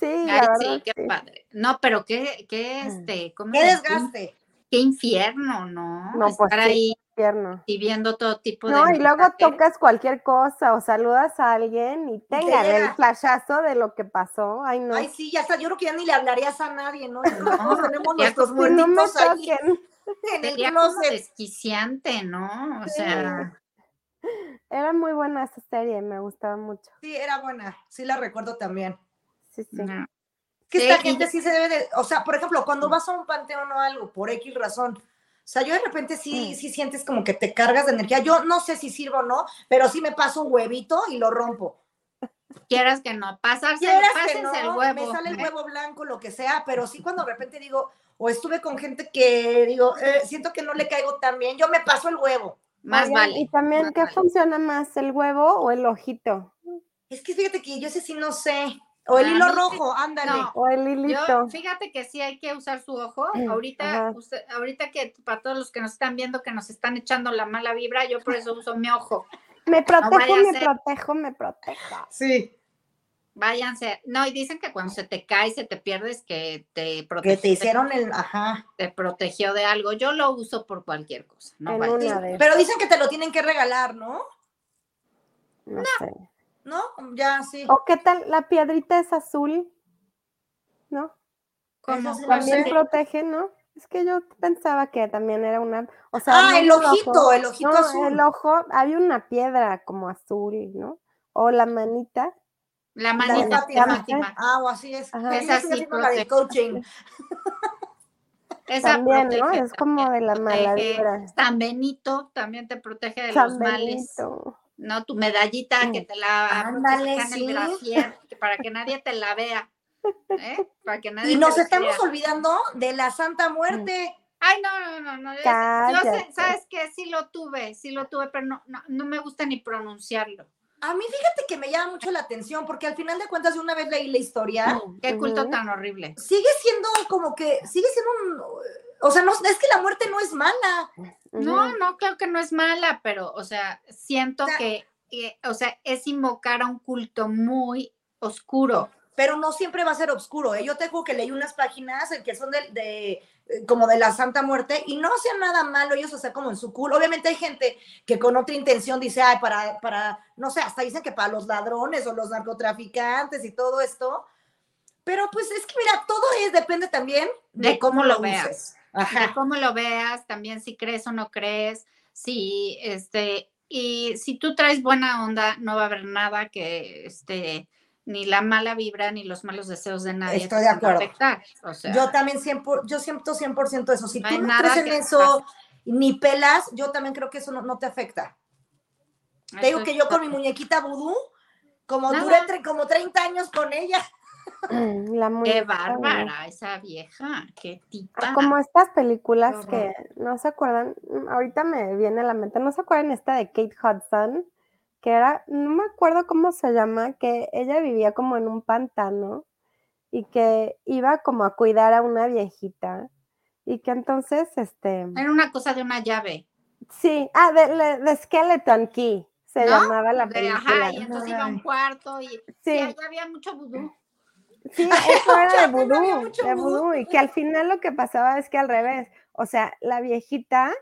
C: Sí, la
A: Ay,
C: verdad,
A: sí, qué
C: sí.
A: padre. No, pero qué, qué,
C: Mm.
A: este, ¿cómo
B: Qué desgaste.
A: Qué infierno, ¿no?
C: No, pues
A: Estar ahí
C: Infierno.
A: y viendo todo tipo de.
C: No, y luego tocas cualquier cosa o saludas a alguien y tenga el flashazo de lo que pasó. Ay, no.
B: Ay, sí, ya está. Yo creo que ya ni le hablarías a nadie, ¿no? Todos tenemos nuestros
C: no
B: muertitos ahí en el
A: como desquiciante, ¿no? O
C: Sí.
A: sea,
C: Era muy buena esa serie, me gustaba mucho.
B: Sí, era buena. Sí, la recuerdo también.
C: Sí, sí.
A: no.
B: Que
A: Sí,
B: esta gente sí se debe de, o sea, por ejemplo, cuando vas a un panteón o algo, por X razón, o sea, yo de repente sí,
C: Mm.
B: sí sientes como que te cargas de energía. Yo no sé si sirve o no, pero sí me paso un huevito y lo rompo.
A: quieras que no, pasarse,
B: Quieras que
A: pásense
B: no,
A: el huevo.
B: me sale el
A: ¿eh?
B: huevo blanco, lo que sea, pero sí cuando de repente digo, o estuve con gente que digo, eh, siento que no le caigo tan bien, yo me paso el huevo.
A: Más
C: Oigan,
A: vale.
C: Y también, ¿qué
A: vale.
C: funciona más, el huevo o el ojito?
B: Es que fíjate que yo ese sí no sé. O el
A: A
B: hilo rojo, ándale.
A: no.
C: O el
A: Yo,
C: hilito.
A: fíjate que sí hay que usar su ojo. Ahorita, usted- ahorita que para todos los que nos están viendo que nos están echando la mala vibra, yo por eso uso mi ojo.
C: Me protejo, me protejo, me protejo.
B: Sí.
A: Váyanse. No, y dicen que cuando se te cae, se te pierdes, que te
B: Que
A: protegió,
B: te hicieron el, ajá.
A: te protegió de algo. Yo lo uso por cualquier cosa. No
B: Pero dicen que te lo tienen que regalar, ¿no?
C: no sé.
B: ¿No? Ya, sí.
C: ¿O qué tal? La piedrita es azul, ¿no?
A: ¿Cuál
C: También protege, ¿no? Es que yo pensaba que también era una, o sea,
B: Ah, el ojito,
C: ojo.
B: el ojito
C: no,
B: azul.
C: el ojo, había una piedra como azul, ¿no? O la manita.
A: La
B: La de
A: manita,
B: Fátima. Ah, o así es.
C: Ajá.
A: Esa sí
B: haciendo la de coaching.
A: Esa
C: También, ¿no? Es como de la mala vibra.
A: San Benito también te protege de
C: San
A: los males.
C: Benito.
A: No, tu medallita que te la
B: Ándale,
A: en
B: sí.
A: el que para que nadie te la vea. ¿eh? Para que nadie
B: Y nos estamos
A: vea.
B: olvidando de la Santa Muerte.
A: Ay, no, no, no, no. Yo sé, sabes que sí lo tuve, sí lo tuve, pero no, no, no me gusta ni pronunciarlo.
B: A mí fíjate que me llama mucho la atención porque al final de cuentas de una vez leí la historia,
A: Qué culto tan horrible.
B: sigue siendo como que, sigue siendo un, o sea, no, es que la muerte no es mala.
A: No, no, creo que no es mala, pero, o sea, siento
B: O sea-
A: que, eh, o sea, es invocar a un culto muy oscuro.
B: pero no siempre va a ser oscuro. ¿eh? Yo tengo que leí unas páginas que son de, de, como de la Santa Muerte y no hacían nada malo ellos, sea, como en su culo. Obviamente hay gente que con otra intención dice, ay, para, para, no sé, hasta dicen que para los ladrones o los narcotraficantes y todo esto. Pero pues es que mira, todo es, depende también de,
A: De cómo lo veas.
B: uses.
A: de
B: Ajá.
A: cómo lo veas, también si crees o no crees, si este, y si tú traes buena onda, no va a haber nada que este, ni la mala vibra ni los malos deseos de nadie
B: Estoy de acuerdo.
A: afectar. O sea,
B: Yo también 100%, yo siento 100% eso. Si
A: No
B: tú no crees en eso ni pelas, yo también creo que eso no, no te afecta. Te digo que yo con mi muñequita vudú, como
A: Nada.
B: duré como 30 años con ella.
C: La
A: Qué bárbara esa vieja, qué tipa.
C: Ah, Como estas películas que no se acuerdan, mm, ahorita me viene a la mente, no se acuerdan esta de Kate Hudson, que era, no me acuerdo cómo se llama, que ella vivía como en un pantano y que iba como a cuidar a una viejita y que entonces, este,
A: Era una cosa de una llave.
C: sí, ah, de, de- Skeleton Key se
A: ¿No?
C: llamaba la película.
A: ajá, y entonces iba a un cuarto y sí,
C: Sí,
A: ahí había mucho vudú.
C: Sí, eso era de vudú, de
B: vudú,
C: y que al final lo que pasaba es que al revés, o sea, la viejita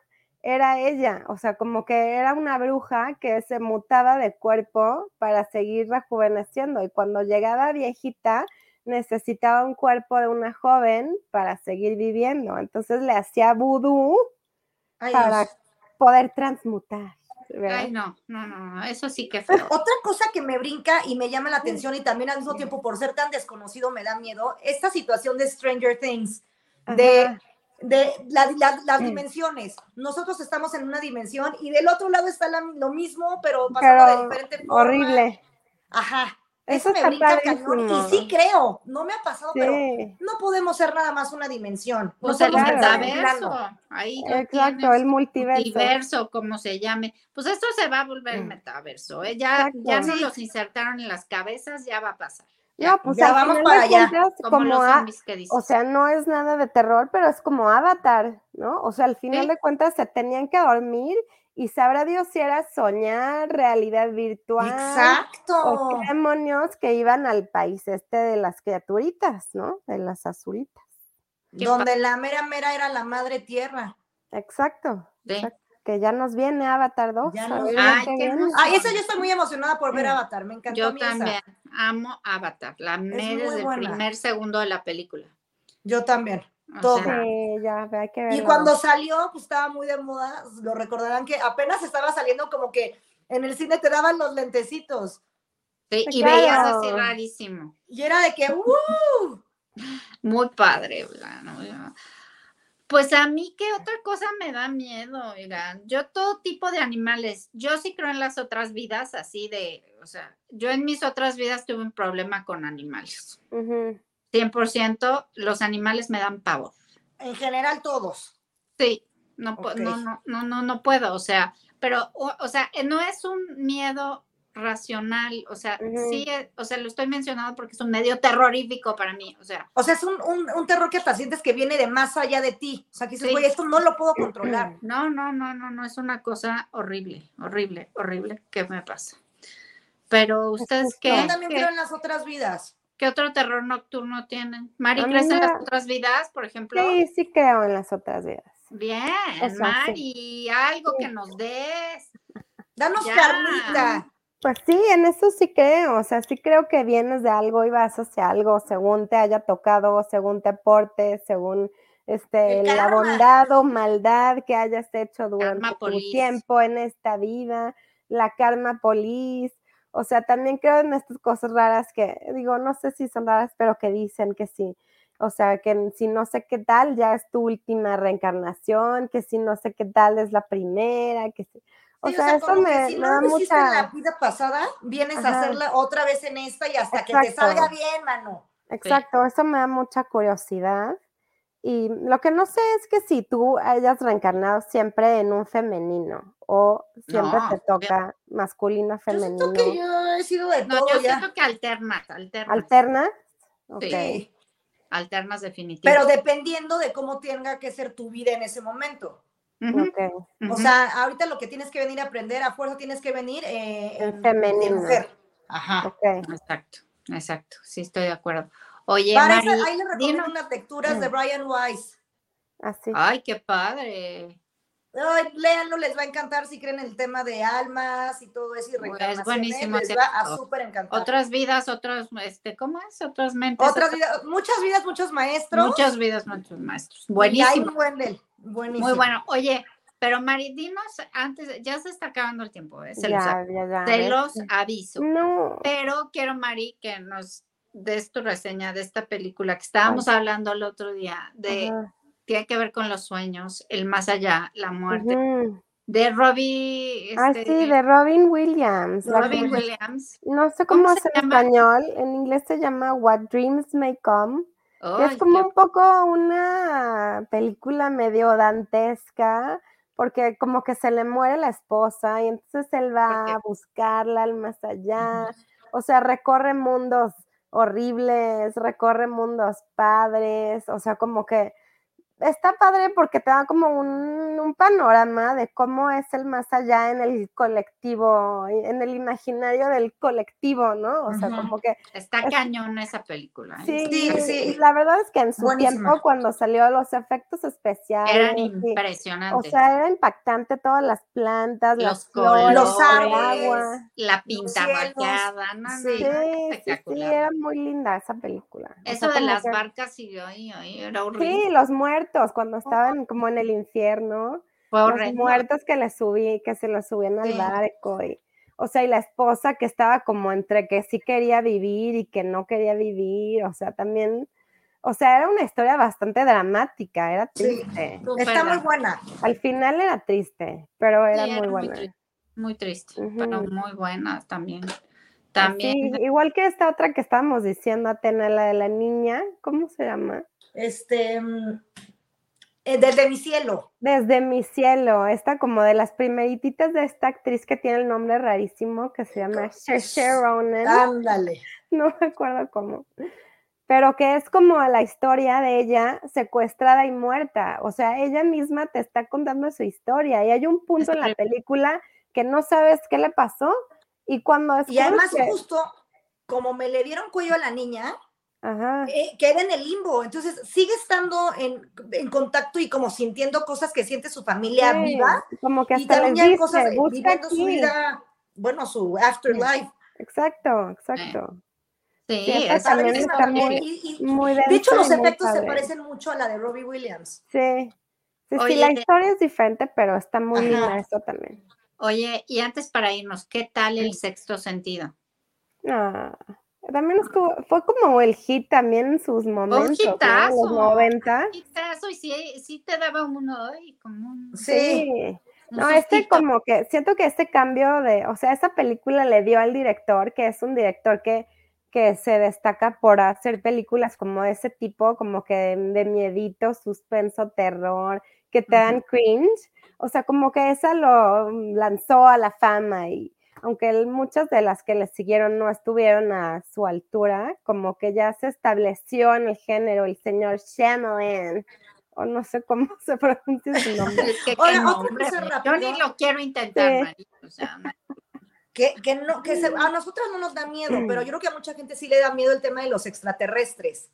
C: era ella, o sea, como que era una bruja que se mutaba de cuerpo para seguir rejuveneciendo, y cuando llegaba viejita necesitaba un cuerpo de una joven para seguir viviendo, entonces le hacía vudú
B: Ay,
C: para
B: Dios.
C: poder transmutar. ¿verdad?
A: Ay, no, no, no, no, eso sí que feo.
B: Otra cosa que me brinca y me llama la atención y también al mismo tiempo por ser tan desconocido me da miedo, esta situación de Stranger Things, de,
C: Ajá.
B: de la- la- las
C: Mm.
B: dimensiones. Nosotros estamos en una dimensión y del otro lado está la- lo mismo, pero pasando
C: Pero
B: de diferente forma.
C: horrible.
B: Ajá.
C: Eso
B: Eso, me
C: está
B: brinca cañón. Y sí creo, no me ha pasado, pero
C: Sí,
B: no podemos ser nada más una dimensión.
A: Pues
B: no
A: el metaverso, ahí
C: exacto,
A: tienes.
C: el multiverso.
A: multiverso, como se llame. Pues esto se va a volver el
C: Mm.
A: metaverso, ¿eh? Ya,
C: Exacto.
A: ya nos
B: Sí.
A: los insertaron en las cabezas, ya va a pasar. Ya,
C: No, pues
B: Ya vamos para allá.
C: cuentas,
A: como,
C: como
A: los
C: a-
A: zombies que dices.
C: o sea, no es nada de terror, pero es como Avatar, ¿no? O sea, al final
A: Sí.
C: de cuentas se tenían que dormir Y sabrá Dios si era soñar, realidad virtual.
B: Exacto.
C: O qué demonios que iban al país este de las criaturitas, ¿no? De las azulitas.
B: Donde la mera mera era la madre tierra.
C: Exacto.
A: Sí.
C: exacto. Que ya nos viene Avatar 2.
B: Ya nos
A: Ay, qué.
B: Ay, esa yo estoy muy emocionada por ver. Avatar. Me encantó a
A: Yo
B: mí esa.
A: también amo Avatar. La amé desde el
B: buena.
A: primer segundo de la película.
B: Yo también.
A: O
B: Todo.
A: sea,
C: Sí, ya, hay que verlo.
B: Y cuando salió, pues estaba muy de moda. Lo recordarán que apenas estaba saliendo como que en el cine te daban los lentecitos.
A: sí, y
C: Claro.
A: veías así rarísimo.
B: Y era de que, ¡uh!
A: Muy padre, oigan. Pues a mí, ¿qué otra cosa me da miedo? Oigan, yo todo tipo de animales, yo sí creo en las otras vidas, así de, o sea, yo en mis otras vidas tuve un problema con animales.
C: Ujú.
A: 100% los animales me dan pavor.
B: En general, todos.
A: Sí, no, pu-
B: Ok.
A: no, no, no, no, no puedo, o sea, pero, o, o sea, no es un miedo racional, o sea, sí, eh, o sea, lo estoy mencionando porque es un medio terrorífico para mí, o sea,
B: O sea, es un, un- un terror que hasta sientes que viene de más allá de ti. O sea, que dices,
A: Sí.
B: güey, esto no lo puedo controlar.
A: No, no, no, no, no, es una cosa horrible, horrible, horrible que me pasa. Pero ustedes qué,
B: Yo también
A: qué,
B: creo en las otras vidas.
A: qué otro terror nocturno tienen? Mari, ¿crees en las otras vidas, por ejemplo?
C: Sí, sí creo en las otras vidas.
A: Bien,
C: O sea, sí.
A: Mari, algo
C: Sí.
A: que nos des.
B: Danos
A: Ya.
B: carnita.
C: Pues sí, en eso sí creo, o sea, sí creo que vienes de algo y vas hacia algo según te haya tocado, según te portes, según este,
B: El
C: la bondad o maldad que hayas hecho durante tu tiempo en esta vida, la karma police, o sea, también creo en estas cosas raras que, digo, no sé si son raras, pero que dicen que sí. O sea, que si no sé qué tal, ya es tu última reencarnación, que si no sé qué tal es la primera, que si... O
B: Sí,
C: sea, eso me,
B: si
C: me
B: no
C: da
B: lo hiciste en
C: mucha...
B: la vida pasada, vienes
C: Ajá.
B: a hacerla otra vez en esta y hasta que te
C: Exacto.
B: salga bien, mano.
C: Exacto, eso me da mucha curiosidad. Y lo que no sé es que si tú hayas reencarnado siempre en un femenino o siempre
A: No,
C: te toca masculino,
B: Yo
C: femenino.
B: siento que yo he sido de
A: No,
B: todo
A: yo
B: ya.
A: siento que alternas, alternas,
C: ¿Alternas? Ok.
B: Sí.
A: alternas definitivamente.
B: Pero dependiendo de cómo tenga que ser tu vida en ese momento. O sea, ahorita lo que tienes que venir a aprender, a fuerza tienes que venir eh,
C: En
B: en,
C: femenino.
B: mujer. Ajá.
A: Exacto, exacto, sí estoy de acuerdo. Oye,
B: Para
A: Mari,
B: esa, ahí les recomiendo unas lecturas de
C: Mm.
B: Brian Weiss.
C: Así.
A: Ay, qué padre.
B: Ay, léanlo, les va a encantar si creen el tema de almas y todo eso y
A: Pues, buenísimo,
B: les va a súper encantar.
A: Otras vidas, otras, este, ¿cómo es? Otras mentes.
B: Otras vidas, muchas vidas, muchos maestros.
A: Muchas vidas, muchos maestros.
B: Y hay
A: Buenísimo.
B: un buen del. Buenísimo.
A: Muy bueno. Oye, pero Mari, dinos antes, ya se está acabando el tiempo, ¿eh? se, los,
C: ya,
A: a-
C: ya, ya.
A: se
C: ves.
A: los aviso.
C: No.
A: Pero quiero, Mari, que nos des tu reseña de esta película que estábamos hablando el otro día, de,
C: Ajá.
A: Tiene que ver con los sueños, el más allá, la muerte, de Robbie,
C: Ah,
A: este,
C: sí, de Robin Williams.
A: Robin
C: que-
A: Williams.
C: No sé
A: ¿Cómo
C: cómo
A: se
C: es en
A: llama?
C: español. En inglés se llama What Dreams May Come. es como un poco una película medio dantesca, porque como que se le muere la esposa y entonces él va a buscarla al más allá. O sea, recorre mundos horribles, recorre mundos padres, o sea, como que está padre porque te da como un, un panorama de cómo es el más allá en el colectivo, en el imaginario del colectivo, ¿no? O sea, como que
A: Está
C: es-
A: cañón esa película. ¿eh?
C: Sí,
B: Sí, sí.
C: la verdad es que en su
B: Buenísima.
C: tiempo cuando salió los efectos especiales,
A: Eran
C: y-
A: impresionantes.
C: o sea, era impactante todas las plantas,
A: los
C: las flores,
A: colores,
B: Los
C: el
B: árboles.
C: agua.
A: la pinta no, no,
B: Sí.
A: no,
C: Sí,
A: espectacular.
C: era muy linda esa película. O
A: Eso
C: sea,
A: de las
C: que-
A: barcas y ay, ay, era horrible.
C: Sí, los muertos cuando estaban como en el infierno,
A: Fue
C: los muertos que le subí, que se los subían al
B: Sí.
C: barco y o sea, y la esposa que estaba como entre que sí quería vivir y que no quería vivir, o sea, también, o sea, era una historia bastante dramática, era triste.
B: Está muy buena.
C: Al final era triste, pero
A: sí,
C: era muy buena.
A: muy triste, pero muy buena también. También,
C: Sí, igual que esta otra que estábamos diciendo, Atena, la de la niña, ¿cómo se llama?
B: Este. Eh, desde mi cielo.
C: Desde mi cielo, esta como de las primerititas de esta actriz que tiene el nombre rarísimo, que se llama Ronan,
B: Ándale.
C: no me acuerdo cómo. pero que es como la historia de ella secuestrada y muerta. O sea, ella misma te está contando su historia y hay un punto en la película que no sabes qué le pasó y cuando es
B: Y además justo como me le dieron cuello a la niña,
C: Ajá.
B: eh, queda en el limbo. Entonces sigue estando en, en contacto y como sintiendo cosas que siente su familia
C: Sí,
B: viva
C: Como que
B: y
C: hasta les
B: también
C: dice,
B: cosas viviendo su
C: aquí".
B: vida, bueno, su afterlife.
C: Exacto, exacto.
A: Sí, es-
C: también
A: es-
C: está
B: Y-
C: muy,
B: y- y-
C: muy
B: de hecho, los
C: y
B: efectos se parecen mucho a la de Robbie Williams.
C: Sí. Sí, sí,
A: Oye,
C: la historia es diferente, pero está muy eso también.
A: Oye, y antes para irnos, ¿qué tal el sexto sentido?
C: Ah, también estuvo, fue como el hit también en sus momentos, ¿no? En
A: hitazo.
C: los 90.
A: Quizás y sí, sí te daba uno, ay, como un,
B: Sí.
C: Sí.
A: un
C: No, este como que siento que este cambio de, o sea, esa película le dio al director, que es un director que, que se destaca por hacer películas como de ese tipo, como que de, de miedito, suspenso, terror, que te dan cringe. O sea, como que esa lo lanzó a la fama y aunque muchas de las que le siguieron no estuvieron a su altura, como que ya se estableció en el género el señor Shyamalan, o no sé cómo se pronuncia su nombre.
A: Es que, nombre, María. yo ni lo quiero intentar,
C: Sí.
A: María, o sea.
B: Que, que no, que se- a nosotras no nos da miedo, pero yo creo que a mucha gente sí le da miedo el tema de los extraterrestres.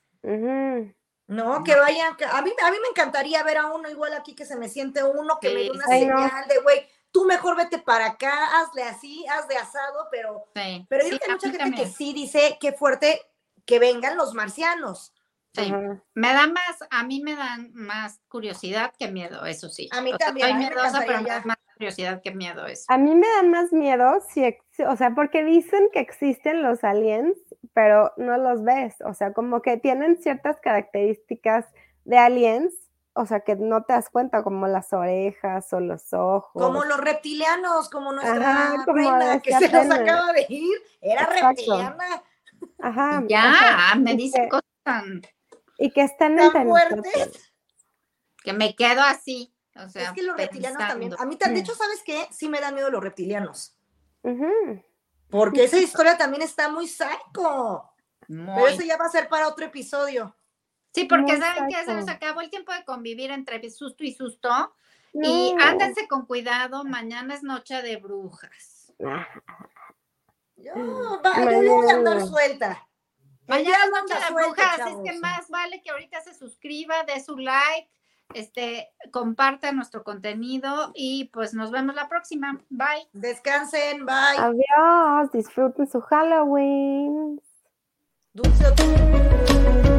B: No, que vayan, que- a mí, a mí me encantaría ver a uno igual aquí que se me siente uno, que me dé una
C: no.
B: señal de, güey, tú mejor vete para acá, hazle así, hazle asado, pero,
A: Sí,
B: pero yo
A: sí,
B: creo que hay mucha gente
A: también.
B: que sí dice, qué fuerte que vengan los marcianos.
A: Sí. Me da más, a mí me dan más curiosidad que miedo, eso sí.
B: A mí
A: O sea,
B: también,
A: soy
B: a mí me
A: miedosa, pero me da más curiosidad que miedo eso.
C: A mí me da más miedo si, ex- o sea, porque dicen que existen los aliens, pero no los ves. O sea, como que tienen ciertas características de aliens, o sea, que no te das cuenta, como las orejas o los ojos.
B: Como los reptilianos, como nuestra
C: Ajá, como
B: reina que se nos acaba de ir, era
C: Exacto.
B: reptiliana.
C: Ajá.
A: Ya,
C: ajá,
A: me
C: que-
A: cosas tan-
C: Y que están
B: Tan
C: entre
B: fuertes.
C: nosotros.
A: que me quedo así. O sea,
B: es que los reptilianos también. A mí, de hecho, ¿sabes qué? Sí me dan miedo los reptilianos.
C: Ujú.
B: Porque esa historia también está muy psycho. Pero
A: Muy.
B: eso ya va a ser para otro episodio.
A: Sí, porque
C: muy
A: saben que se nos acabó el tiempo de convivir entre susto y susto. Y ándense con cuidado, mañana es noche de brujas.
B: Yo, va- yo voy a andar
C: Mañana.
B: suelta. El
A: Mañana es noche de brujas,
B: chavos.
A: es que más vale que ahorita se suscriba, dé su like, este, comparta nuestro contenido y pues nos vemos la próxima. Bye.
B: Descansen, bye.
C: Adiós, disfruten su Halloween.
B: Dulce.